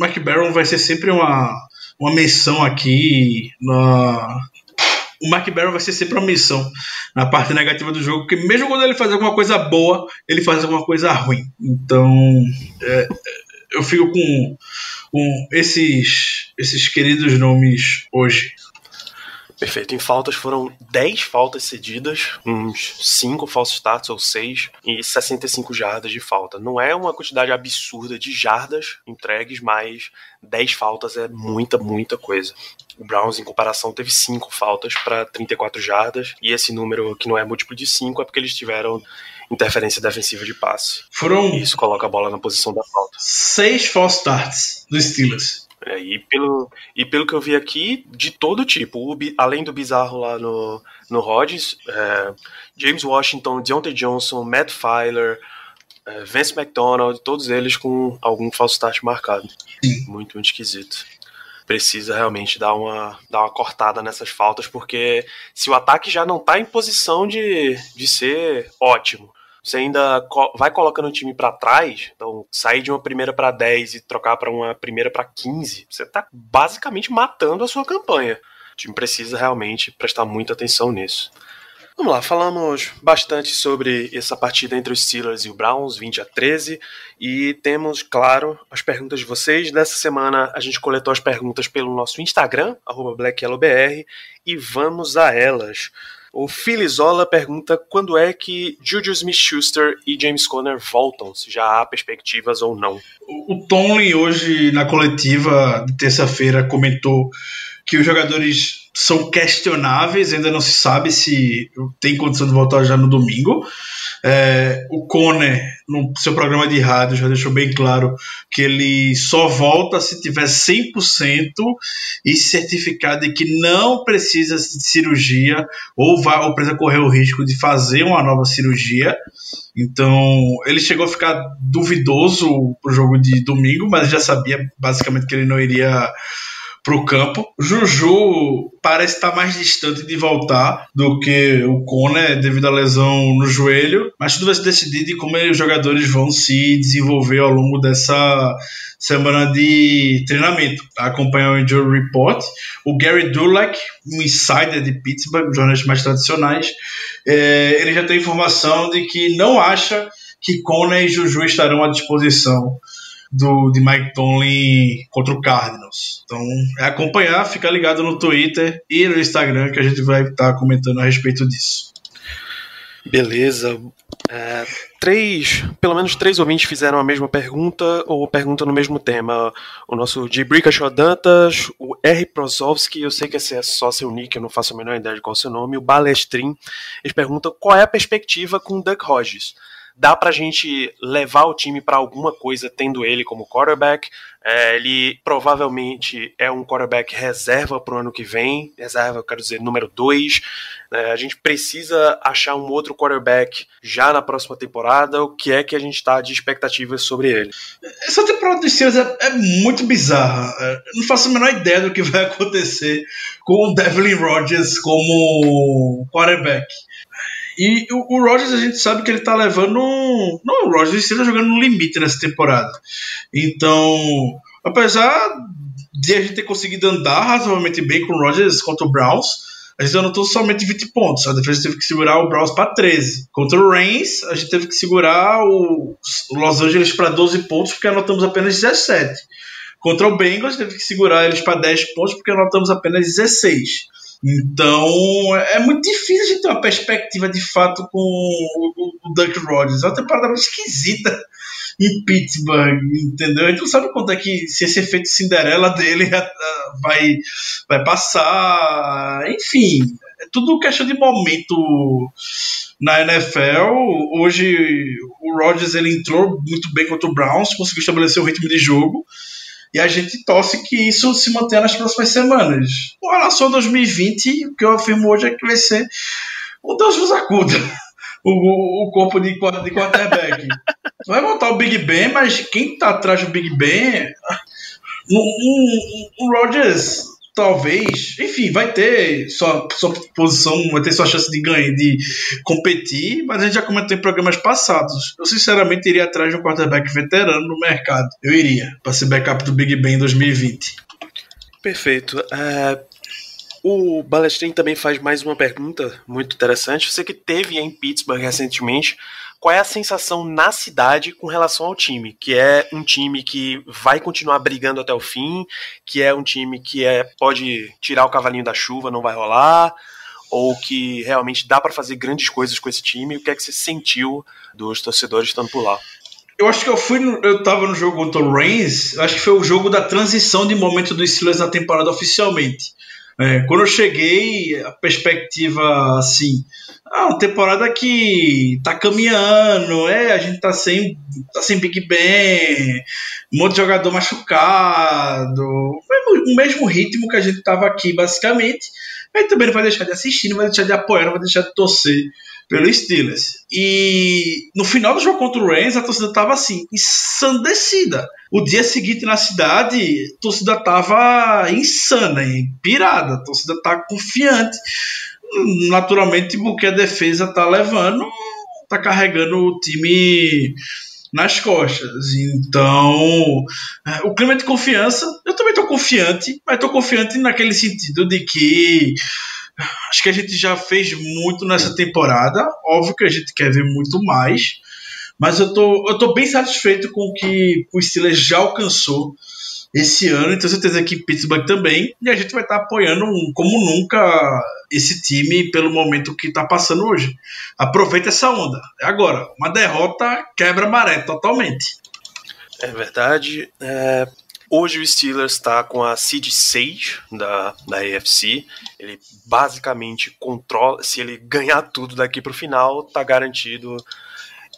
McBaron vai ser sempre uma, uma menção aqui na, o Mark Barron vai ser sempre uma missão na parte negativa do jogo, porque mesmo quando ele faz alguma coisa boa, ele faz alguma coisa ruim. Então, é, eu fico com, com esses, esses queridos nomes hoje. Perfeito. Em faltas foram 10 faltas cedidas, uns 5 falsos starts ou 6 e 65 jardas de falta. Não é uma quantidade absurda de jardas entregues, mas 10 faltas é muita, muita coisa. O Browns, em comparação, teve 5 faltas para 34 jardas, e esse número que não é múltiplo de 5 é porque eles tiveram interferência defensiva de passe. Foram. E isso coloca a bola na posição da falta. 6 false starts dos Steelers. É, e, pelo, e pelo que eu vi aqui, de todo tipo. O, além do bizarro lá no, no Rodgers, é, James Washington, Deontay Johnson, Matt Filer, é, Vince McDonald, todos eles com algum falso start marcado. Sim. Muito, muito esquisito. Precisa realmente dar uma, dar uma cortada nessas faltas, porque se o ataque já não está em posição de, de ser ótimo, você ainda vai colocando o time para trás, então sair de uma primeira para 10 e trocar para uma primeira para 15, você tá basicamente matando a sua campanha. O time precisa realmente prestar muita atenção nisso. Vamos lá, falamos bastante sobre essa partida entre os Steelers e o Browns, 20 a 13, e temos, claro, as perguntas de vocês. Dessa semana a gente coletou as perguntas pelo nosso Instagram, BlackYellowBR, e vamos a elas. O Filizola pergunta quando é que Juju Smith-Schuster e James Conner voltam, se já há perspectivas ou não. O Tomlin hoje na coletiva de terça-feira comentou que os jogadores são questionáveis, ainda não se sabe se tem condição de voltar já no domingo. É, o Conner, no seu programa de rádio, já deixou bem claro que ele só volta se tiver 100% e certificado de que não precisa de cirurgia ou, vai, ou precisa correr o risco de fazer uma nova cirurgia. Então, ele chegou a ficar duvidoso pro jogo de domingo, mas já sabia basicamente que ele não iria para o campo. Juju parece estar mais distante de voltar do que o Conner devido à lesão no joelho, mas tudo vai se decidir de como os jogadores vão se desenvolver ao longo dessa semana de treinamento. Acompanhar o Injury Report. O Gary Dulac, um insider de Pittsburgh, jornais mais tradicionais, é, ele já tem informação de que não acha que Conner e Juju estarão à disposição do, de Mike Tomlin contra o Cardinals. Então, é acompanhar, ficar ligado no Twitter e no Instagram que a gente vai estar tá comentando a respeito disso. Beleza. É, três, pelo menos três ouvintes fizeram a mesma pergunta ou pergunta no mesmo tema. O nosso Dibrika Shodantas, o R. Prozovski, eu sei que esse é só seu nick, eu não faço a menor ideia de qual é o seu nome, o Balestrin, eles perguntam qual é a perspectiva com o Duck Hodges dá pra gente levar o time para alguma coisa tendo ele como quarterback. É, ele provavelmente é um quarterback reserva para o ano que vem, reserva, quero dizer, número 2. É, a gente precisa achar um outro quarterback já na próxima temporada. O que é que a gente está de expectativas sobre ele? Essa temporada dos Steelers é, é muito bizarra. É, não faço a menor ideia do que vai [LAUGHS] acontecer com o Devlin Rodgers como quarterback. E o, o a gente sabe que ele tá levando. Não, o Rodgers está jogando no limite nessa temporada. Então, apesar de a gente ter conseguido andar razoavelmente bem com o Rodgers contra o Browns, a gente anotou somente 20 pontos. A defesa teve que segurar o Browns para 13. Contra o Reigns, a gente teve que segurar o Los Angeles para 12 pontos, porque anotamos apenas 17. Contra o Bengals, teve que segurar eles para 10 pontos, porque anotamos apenas 16. Então é muito difícil a gente ter uma perspectiva de fato com o, o Duck Rodgers. É uma temporada muito esquisita em Pittsburgh, entendeu? A gente não sabe quanto é que se esse efeito Cinderela dele [LAUGHS] vai, vai passar. Enfim, é tudo questão de momento na NFL. Hoje o Rodgers ele entrou muito bem contra o Browns, conseguiu estabelecer o ritmo de jogo. E a gente torce que isso se mantenha nas próximas semanas. Com relação a 2020, o que eu afirmo hoje é que vai ser o Deus nos acuda. O, o, corpo de, de quarterback. [LAUGHS] vai montar o Big Ben, mas quem tá atrás do Big Ben. O, o, o Rodgers talvez, enfim, vai ter sua, sua posição, vai ter sua chance de ganhar, de competir, mas a gente já comentou em programas passados. Eu sinceramente iria atrás de um quarterback veterano no mercado. Eu iria, para ser backup do Big Ben em 2020. Perfeito. Uh, o Balestrin também faz mais uma pergunta muito interessante. Você que teve em Pittsburgh recentemente, qual é a sensação na cidade com relação ao time, que é um time que vai continuar brigando até o fim, que é um time que é pode tirar o cavalinho da chuva, não vai rolar, ou que realmente dá para fazer grandes coisas com esse time. O que é que você sentiu dos torcedores estando por lá? Eu acho que eu fui, eu tava no jogo contra o Reigns, acho que foi o jogo da transição de momento dos Steelers na temporada oficialmente. É, quando eu cheguei, a perspectiva assim, ah, temporada que tá caminhando, é, a gente tá sem, tá sem Big Ben, um monte de jogador machucado, o mesmo ritmo que a gente tava aqui, basicamente. Mas também não vai deixar de assistir, não vai deixar de apoiar, não vai deixar de torcer pelo Steelers. E no final do jogo contra o Rams, a torcida tava assim, ensandecida. O dia seguinte na cidade, a torcida tava insana, pirada. A torcida tá confiante. Naturalmente, porque a defesa tá levando, tá carregando o time nas costas. Então, é, o clima de confiança, eu também tô confiante, mas tô confiante naquele sentido de que Acho que a gente já fez muito nessa temporada. Óbvio que a gente quer ver muito mais. Mas eu tô, eu tô bem satisfeito com o que o Steelers já alcançou esse ano. Então, certeza que Pittsburgh também. E a gente vai estar apoiando como nunca esse time pelo momento que está passando hoje. Aproveita essa onda. É agora. Uma derrota quebra maré totalmente. É verdade. É, Hoje o Steelers está com a seed 6 da, da AFC. Ele basicamente controla. Se ele ganhar tudo daqui para o final, está garantido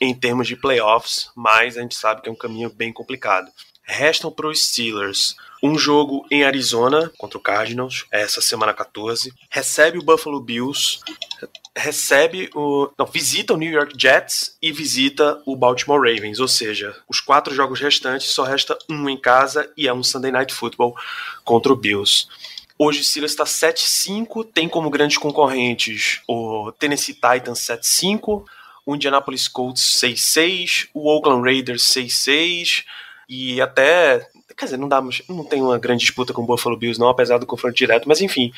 em termos de playoffs, mas a gente sabe que é um caminho bem complicado. Restam para os Steelers um jogo em Arizona contra o Cardinals, essa semana 14. Recebe o Buffalo Bills, recebe o. Não, visita o New York Jets e visita o Baltimore Ravens. Ou seja, os quatro jogos restantes só resta um em casa e é um Sunday Night Football contra o Bills. Hoje o Steelers está 7-5, tem como grandes concorrentes o Tennessee Titans 7-5, o Indianapolis Colts 6-6, o Oakland Raiders 6-6 e até. Quer dizer, não, dá, não tem uma grande disputa com o Buffalo Bills, não, apesar do confronto direto, mas enfim.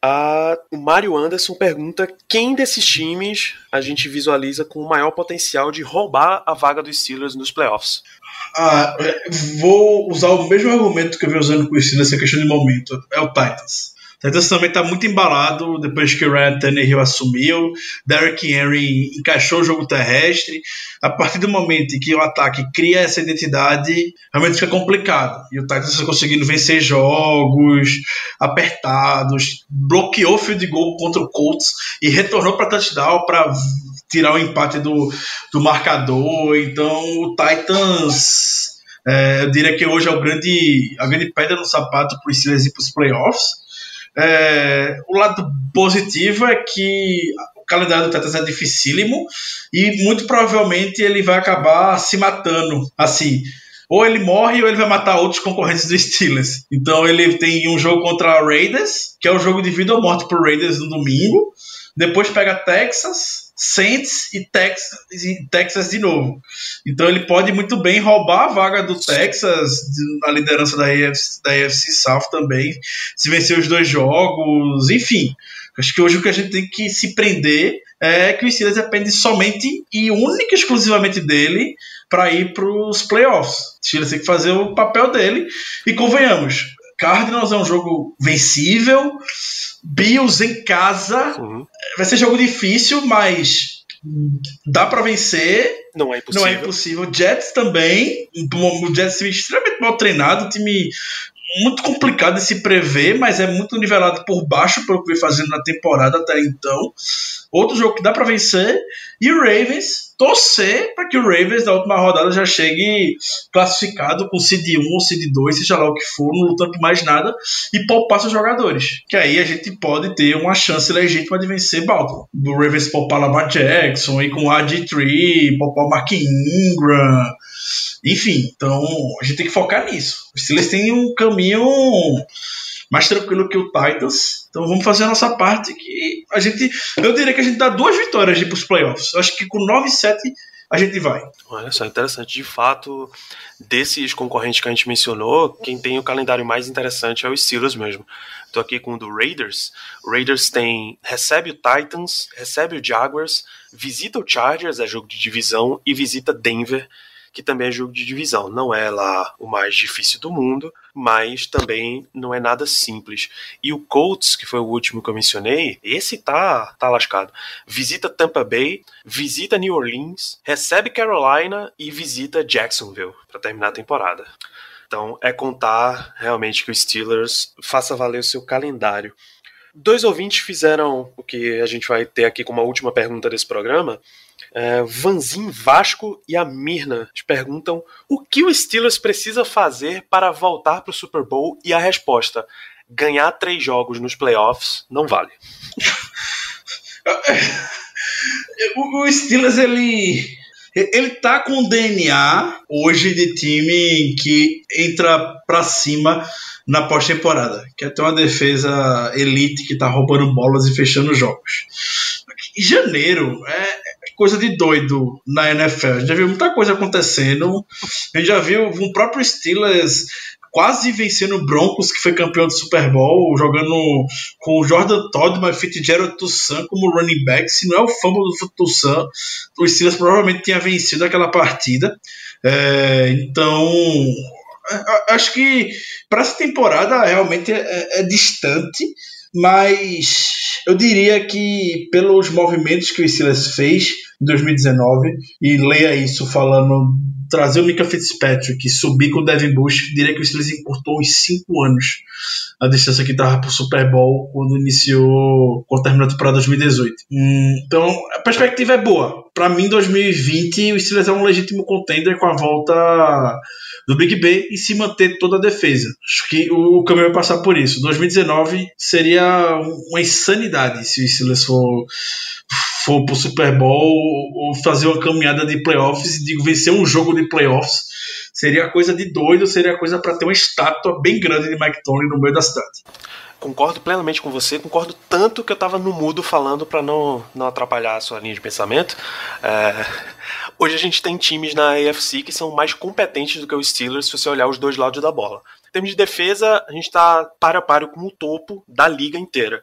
A, o Mário Anderson pergunta quem desses times a gente visualiza com o maior potencial de roubar a vaga dos Steelers nos playoffs. Ah, vou usar o mesmo argumento que eu venho usando com o Steelers nessa questão de momento. É o Titans. Titans também está muito embalado depois que o Ryan Tannehill assumiu. Derrick Henry encaixou o jogo terrestre. A partir do momento em que o ataque cria essa identidade, realmente fica complicado. E o Titans está conseguindo vencer jogos apertados, bloqueou o field goal contra o Colts e retornou para touchdown para tirar o empate do, do marcador. Então o Titans, é, eu diria que hoje é o grande, a grande pedra no sapato para os Steelers ir para os playoffs. É, o lado positivo é que o calendário do Titans é dificílimo e muito provavelmente ele vai acabar se matando. Assim, ou ele morre ou ele vai matar outros concorrentes do Steelers. Então ele tem um jogo contra a Raiders, que é o um jogo de vida ou morte pro Raiders no domingo. Depois pega Texas, Saints e Texas, e Texas de novo. Então ele pode muito bem roubar a vaga do Texas na liderança da AFC, da AFC South também, se vencer os dois jogos, enfim. Acho que hoje o que a gente tem que se prender é que o Steelers depende somente e única e exclusivamente dele para ir para os playoffs. O Steelers tem que fazer o papel dele e convenhamos, Cardinals é um jogo vencível, Bills em casa uhum. vai ser jogo difícil, mas dá para vencer. Não é impossível. Não é impossível. Jets também, o Jets é extremamente mal treinado, time muito complicado de se prever, mas é muito nivelado por baixo pelo que vem fazendo na temporada até então. Outro jogo que dá para vencer. E o Ravens, torcer para que o Ravens da última rodada já chegue classificado com CD 1 ou CD 2, seja lá o que for, não lutando por mais nada, e poupar seus jogadores. Que aí a gente pode ter uma chance legítima de vencer Baltimore. O Ravens poupar Lamar Jackson, e com o AD3, poupar Mark Ingram enfim, então a gente tem que focar nisso. Os Steelers têm um caminho mais tranquilo que o Titans. Então vamos fazer a nossa parte que a gente. Eu diria que a gente dá duas vitórias para os playoffs. Eu acho que com 9 e 7 a gente vai. Olha só, interessante. De fato, desses concorrentes que a gente mencionou, quem tem o calendário mais interessante é o Steelers mesmo. Estou aqui com o do Raiders. O Raiders tem recebe o Titans, recebe o Jaguars, visita o Chargers, é jogo de divisão, e visita Denver, que também é jogo de divisão. Não é lá o mais difícil do mundo, mas também não é nada simples. E o Colts, que foi o último que eu mencionei, esse tá, tá lascado. Visita Tampa Bay, visita New Orleans, recebe Carolina e visita Jacksonville para terminar a temporada. Então é contar realmente que o Steelers faça valer o seu calendário. Dois ouvintes fizeram o que a gente vai ter aqui como a última pergunta desse programa é, Vanzin Vasco e a Mirna te perguntam o que o Steelers precisa fazer para voltar para o Super Bowl e a resposta: ganhar três jogos nos playoffs não vale. [LAUGHS] o Steelers ele ele tá com o DNA hoje de time que entra para cima na pós-temporada, que é ter uma defesa elite que tá roubando bolas e fechando jogos. Janeiro é, coisa de doido na NFL. A gente já viu muita coisa acontecendo. A gente já viu um próprio Steelers quase vencendo o Broncos, que foi campeão do Super Bowl, jogando com o Jordan Todd, mas Fitzgerald Toussaint como running back. Se não é o fumble do Toussaint, o Steelers provavelmente tinha vencido aquela partida. É, então, acho que para essa temporada realmente é, é, é distante, mas eu diria que pelos movimentos que o Steelers fez, em 2019 e leia isso falando trazer o Mika Fitzpatrick subir com o Devin Bush, diria que o Steelers encurtou uns 5 anos a distância que estava para o Super Bowl quando iniciou, quando terminou a temporada 2018. Hum, então, a perspectiva é boa. Para mim, 2020, o Steelers é um legítimo contender com a volta do Big Ben e se manter toda a defesa. Acho que o caminho vai passar por isso. 2019 seria uma insanidade se o Steelers for for pro Super Bowl ou fazer uma caminhada de playoffs, digo, vencer um jogo de playoffs, seria coisa de doido, seria coisa para ter uma estátua bem grande de Mike Tony no meio da cidade. Concordo plenamente com você, concordo tanto que eu estava no mudo falando para não, não atrapalhar a sua linha de pensamento. É, hoje a gente tem times na AFC que são mais competentes do que os Steelers se você olhar os dois lados da bola. Em termos de defesa, a gente está para a páreo com o topo da liga inteira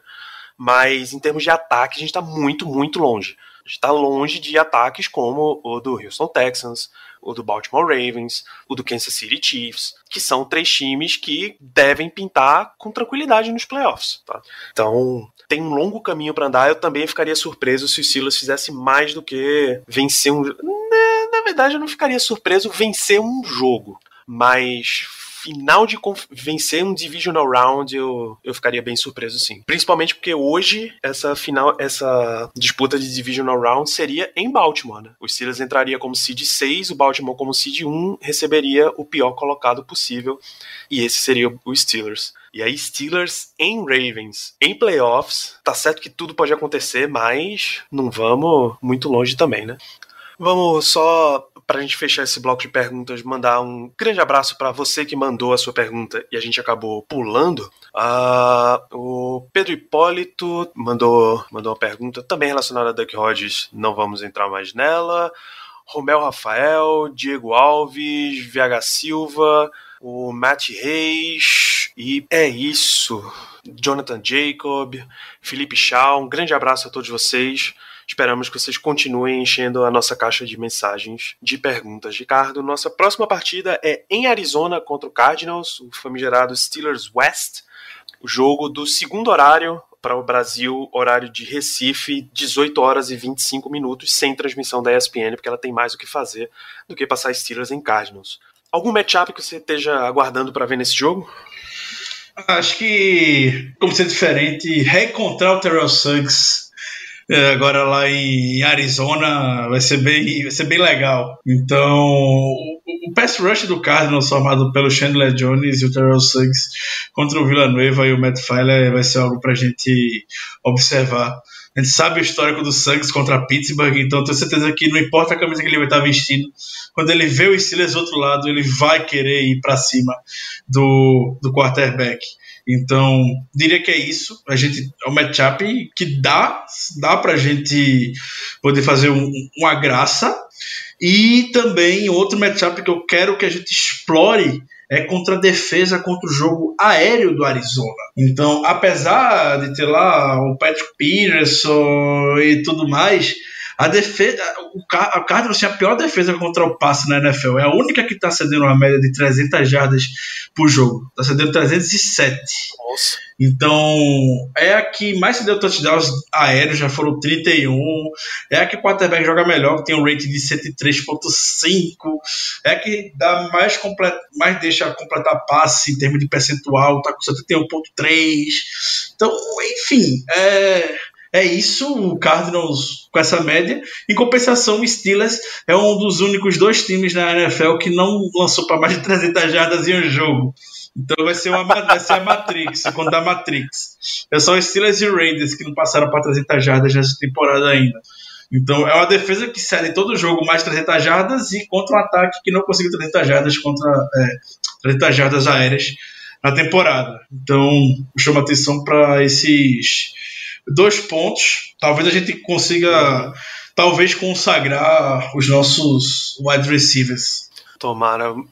mas em termos de ataque a gente está muito, muito longe. A gente está longe de ataques como o do Houston Texans, o do Baltimore Ravens, o do Kansas City Chiefs, que são três times que devem pintar com tranquilidade nos playoffs. Tá? Então tem um longo caminho para andar. Eu também ficaria surpreso se o Silas fizesse mais do que vencer um. Na, na verdade, eu não ficaria surpreso vencer um jogo, mas final de vencer um divisional round, eu, eu ficaria bem surpreso sim. Principalmente porque hoje essa final, essa disputa de divisional round seria em Baltimore, né? O Steelers entraria como seed 6, o Baltimore como seed 1 receberia o pior colocado possível e esse seria o Steelers. E aí, Steelers em Ravens, em playoffs, tá certo que tudo pode acontecer, mas não vamos muito longe também, né? Vamos só, para a gente fechar esse bloco de perguntas, mandar um grande abraço para você que mandou a sua pergunta e a gente acabou pulando. Uh, o Pedro Hipólito mandou, mandou uma pergunta também relacionada a Duck Hodges, não vamos entrar mais nela. Romel Rafael, Diego Alves, VH Silva, o Matt Reis, e é isso. Jonathan Jacob, Felipe Shaw, um grande abraço a todos vocês. Esperamos que vocês continuem enchendo a nossa caixa de mensagens, de perguntas. Ricardo, nossa próxima partida é em Arizona contra o Cardinals, o famigerado Steelers West. O jogo do segundo horário para o Brasil, horário de Recife, 18 horas e 25 minutos, sem transmissão da ESPN, porque ela tem mais o que fazer do que passar Steelers em Cardinals. Algum matchup que você esteja aguardando para ver nesse jogo? Acho que, como ser diferente, reencontrar o Terrell Suggs agora lá em Arizona vai ser bem, vai ser bem legal. Então, o, o pass rush do Cardinals formado pelo Chandler Jones e o Terrell Suggs contra o Villanueva e o Matt Filer vai ser algo pra gente observar. A gente sabe o histórico do Suggs contra Pittsburgh, então tenho certeza que não importa a camisa que ele vai estar vestindo, quando ele vê o Steelers do outro lado, ele vai querer ir para cima do, do quarterback. Então, diria que é isso. A gente é um matchup que dá, dá pra gente poder fazer um, uma graça. E também outro matchup que eu quero que a gente explore é contra a defesa contra o jogo aéreo do Arizona. Então, apesar de ter lá o Patrick Peterson e tudo mais, a defesa, o Cardinals tinha a pior defesa contra o passe na NFL. É a única que está cedendo uma média de 300 jardas por jogo. Está cedendo 307. Nossa. Então, é a que mais cedeu touchdowns aéreos, já foram 31. É a que o quarterback joga melhor, tem um rating de 103.5. É a que dá mais, complet, mais deixa completar passe em termos de percentual, está com 71.3. Então, enfim, é é isso, o Cardinals com essa média. Em compensação, o Steelers é um dos únicos dois times na NFL que não lançou para mais de 300 jardas em um jogo. Então vai ser, uma, vai ser a Matrix, quando da Matrix. É só o Steelers e o Raiders que não passaram para 300 jardas nessa temporada ainda. Então é uma defesa que cede todo jogo mais 300 jardas e contra um ataque que não conseguiu 300 jardas contra é, 300 jardas aéreas na temporada. Então chama atenção para esses dois pontos. Talvez a gente consiga, talvez, consagrar os nossos wide receivers. Tomara. Uh,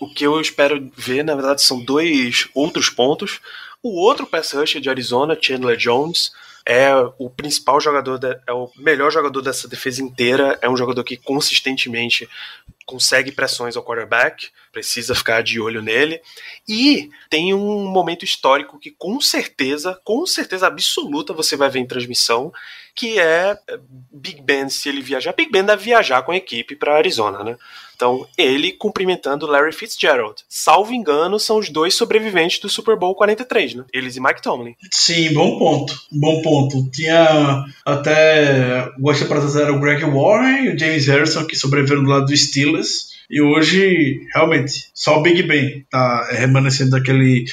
o que eu espero ver, na verdade, são dois outros pontos. O outro pass rusher de Arizona, Chandler Jones, é o principal jogador, de, é o melhor jogador dessa defesa inteira. É um jogador que consistentemente consegue pressões ao quarterback, precisa ficar de olho nele. E tem um momento histórico que com certeza, com certeza absoluta você vai ver em transmissão, que é Big Ben se ele viajar. Big Ben deve viajar com a equipe para Arizona, né? Então, ele cumprimentando Larry Fitzgerald. Salvo engano, são os dois sobreviventes do Super Bowl 43, né? Eles e Mike Tomlin. Sim, bom ponto. Bom ponto. Tinha até. Gosta para trazer o Greg Warren e o James Harrison que sobreviveram do lado do Steelers. E hoje, realmente, só o Big Ben tá remanescendo daquele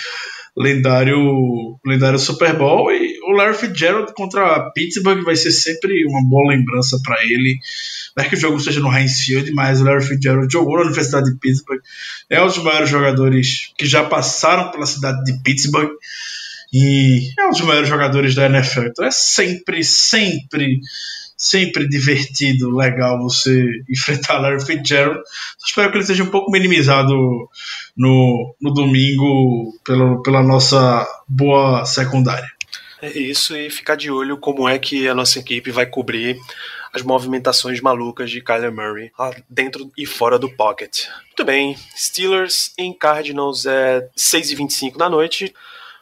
lendário, lendário Super Bowl. E o Larry Fitzgerald contra Pittsburgh vai ser sempre uma boa lembrança para ele. Não é que o jogo seja no Heinz Field, mas o Larry Fitzgerald jogou na Universidade de Pittsburgh. É um dos maiores jogadores que já passaram pela cidade de Pittsburgh. E é um dos maiores jogadores da NFL. Então é sempre, sempre sempre divertido, legal você [LAUGHS] enfrentar Larry Fitzgerald. Só espero que ele seja um pouco minimizado no, no domingo pelo, pela nossa boa secundária. É isso, e ficar de olho como é que a nossa equipe vai cobrir as movimentações malucas de Kyler Murray dentro e fora do pocket. Muito bem, Steelers em Cardinals é 6h25 da noite.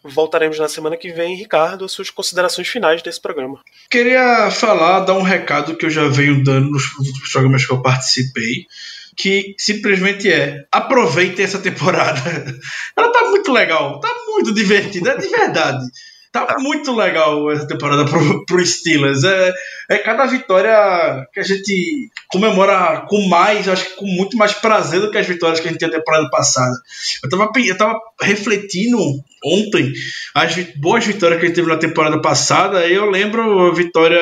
Voltaremos na semana que vem. Ricardo, suas considerações finais desse programa. Queria falar, dar um recado que eu já venho dando nos, programas que eu participei. que simplesmente é aproveitem essa temporada. [LAUGHS] Ela tá muito legal, tá muito divertida, é de verdade. Tá muito legal essa temporada pro, pro Steelers. É, é cada vitória que a gente comemora com mais, acho que com muito mais prazer do que as vitórias que a gente tinha temporada passada. Eu tava, eu tava refletindo ontem as boas vitórias que a gente teve na temporada passada, eu lembro a vitória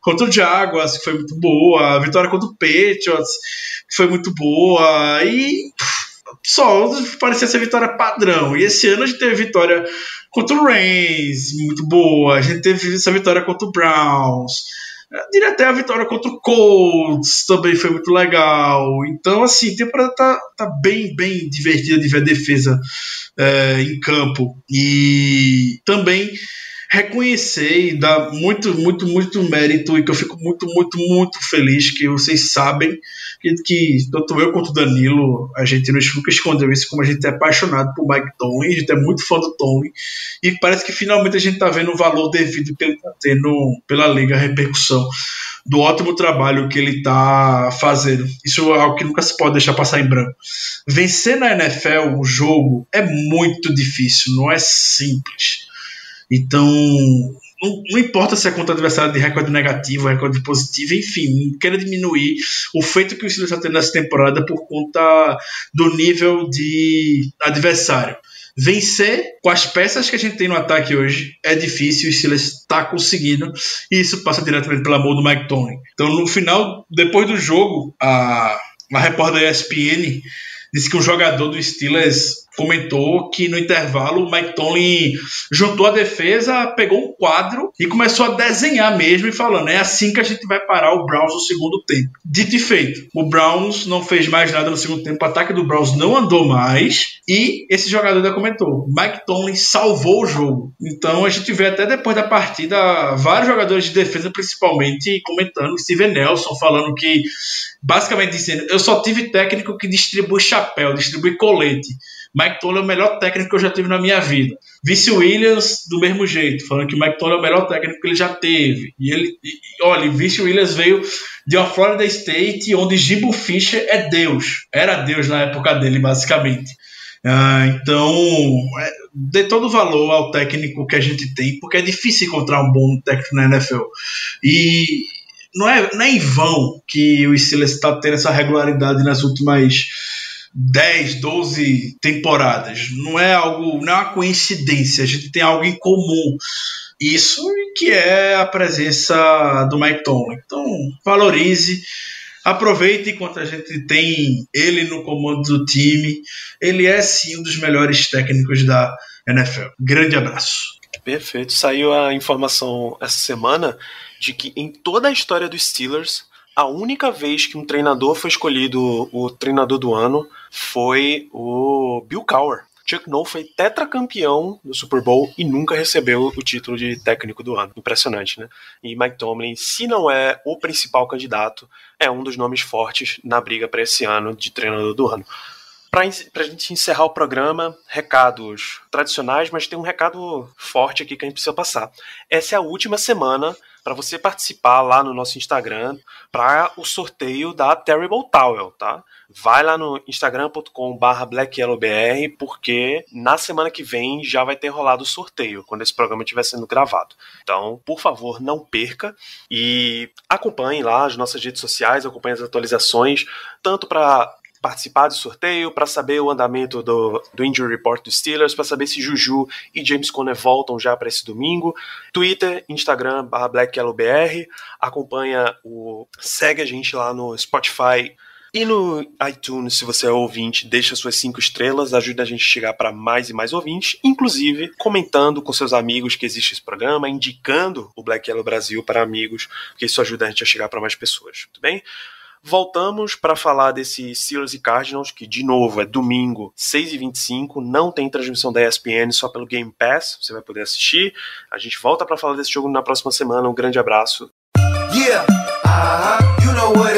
contra o Jaguars, que foi muito boa, a vitória contra o Patriots, que foi muito boa, e só parecia ser vitória padrão. E esse ano a gente teve vitória contra o Reigns, muito boa. A gente teve essa vitória contra o Browns. Diria até a vitória contra o Colts também foi muito legal. Então, assim, a temporada tá, tá bem, bem divertida de ver a defesa é, em campo. E também reconhecer e dar muito, muito, muito mérito e que eu fico muito, muito, muito feliz que vocês sabem que, que tanto eu quanto o Danilo, a gente nunca escondeu isso, como a gente é apaixonado por Mike Tomlin, a gente é muito fã do Tomlin e parece que finalmente a gente está vendo o valor devido que ele está tendo pela liga, a repercussão do ótimo trabalho que ele está fazendo. Isso é algo que nunca se pode deixar passar em branco. Vencer na NFL o jogo é muito difícil, não é simples. Então, não, não, importa se contra adversário de recorde negativo, recorde positivo, enfim, quero diminuir o feito que o Steelers está tendo nessa temporada por conta do nível de adversário. Vencer com as peças que a gente tem no ataque hoje é difícil, o Steelers está conseguindo, e isso passa diretamente pelo amor do Mike Tony. Então, no final, depois do jogo, a, a repórter da ESPN disse que um jogador do Steelers comentou que no intervalo o Mike Tomlin juntou a defesa, pegou um quadro e começou a desenhar mesmo e falando, é assim que a gente vai parar o Browns no segundo tempo. Dito e feito, o Browns não fez mais nada no segundo tempo, o ataque do Browns não andou mais e esse jogador ainda comentou, Mike Tomlin salvou o jogo. Então a gente vê até depois da partida vários jogadores de defesa principalmente comentando, Steven Nelson falando que basicamente dizendo, eu só tive técnico que distribui chapéu, distribui colete. Mike Tolley é o melhor técnico que eu já tive na minha vida. Vice Williams, do mesmo jeito, falando que o Mike Tolley é o melhor técnico que ele já teve. E ele, e, olha, Vice Williams veio de uma Florida State onde Jimbo Fisher é Deus. Era Deus na época dele, basicamente. Ah, então, é, dê todo valor ao técnico que a gente tem, porque é difícil encontrar um bom técnico na NFL. E não é, não é em vão que o Steelers está tendo essa regularidade nas últimas 10, 12 temporadas. Não é algo, não é uma coincidência, a gente tem algo em comum. Isso que é a presença do Mike Tomlin. Então, valorize, aproveite enquanto a gente tem ele no comando do time. Ele é sim um dos melhores técnicos da NFL. Grande abraço. Perfeito. Saiu a informação essa semana de que em toda a história dos Steelers a única vez que um treinador foi escolhido o treinador do ano foi o Bill Cowher. Chuck Noll foi tetracampeão do Super Bowl e nunca recebeu o título de técnico do ano. Impressionante, né? E Mike Tomlin, se não é o principal candidato, é um dos nomes fortes na briga para esse ano de treinador do ano. Para a gente encerrar o programa, recados tradicionais, mas tem um recado forte aqui que a gente precisa passar. Essa é a última semana para você participar lá no nosso Instagram para o sorteio da Terrible Towel, tá? Vai lá no instagram.com/barra blackyellowbr porque na semana que vem já vai ter rolado o sorteio quando esse programa estiver sendo gravado. Então, por favor, não perca e acompanhe lá as nossas redes sociais, acompanhe as atualizações tanto para participar do sorteio, para saber o andamento do, do Injury Report dos Steelers, para saber se Juju e James Conner voltam já para esse domingo. Twitter, Instagram, BlackYellowBR. Acompanha o. Segue a gente lá no Spotify. E no iTunes, se você é ouvinte, deixa suas cinco estrelas, ajuda a gente a chegar para mais e mais ouvintes, inclusive comentando com seus amigos que existe esse programa, indicando o Black Yellow Brasil para amigos, porque isso ajuda a gente a chegar para mais pessoas, tudo bem? Voltamos para falar desse Steelers e Cardinals, que de novo é domingo, 6h25, não tem transmissão da ESPN, só pelo Game Pass, você vai poder assistir. A gente volta para falar desse jogo na próxima semana. Um grande abraço. Yeah. Uh -huh. you know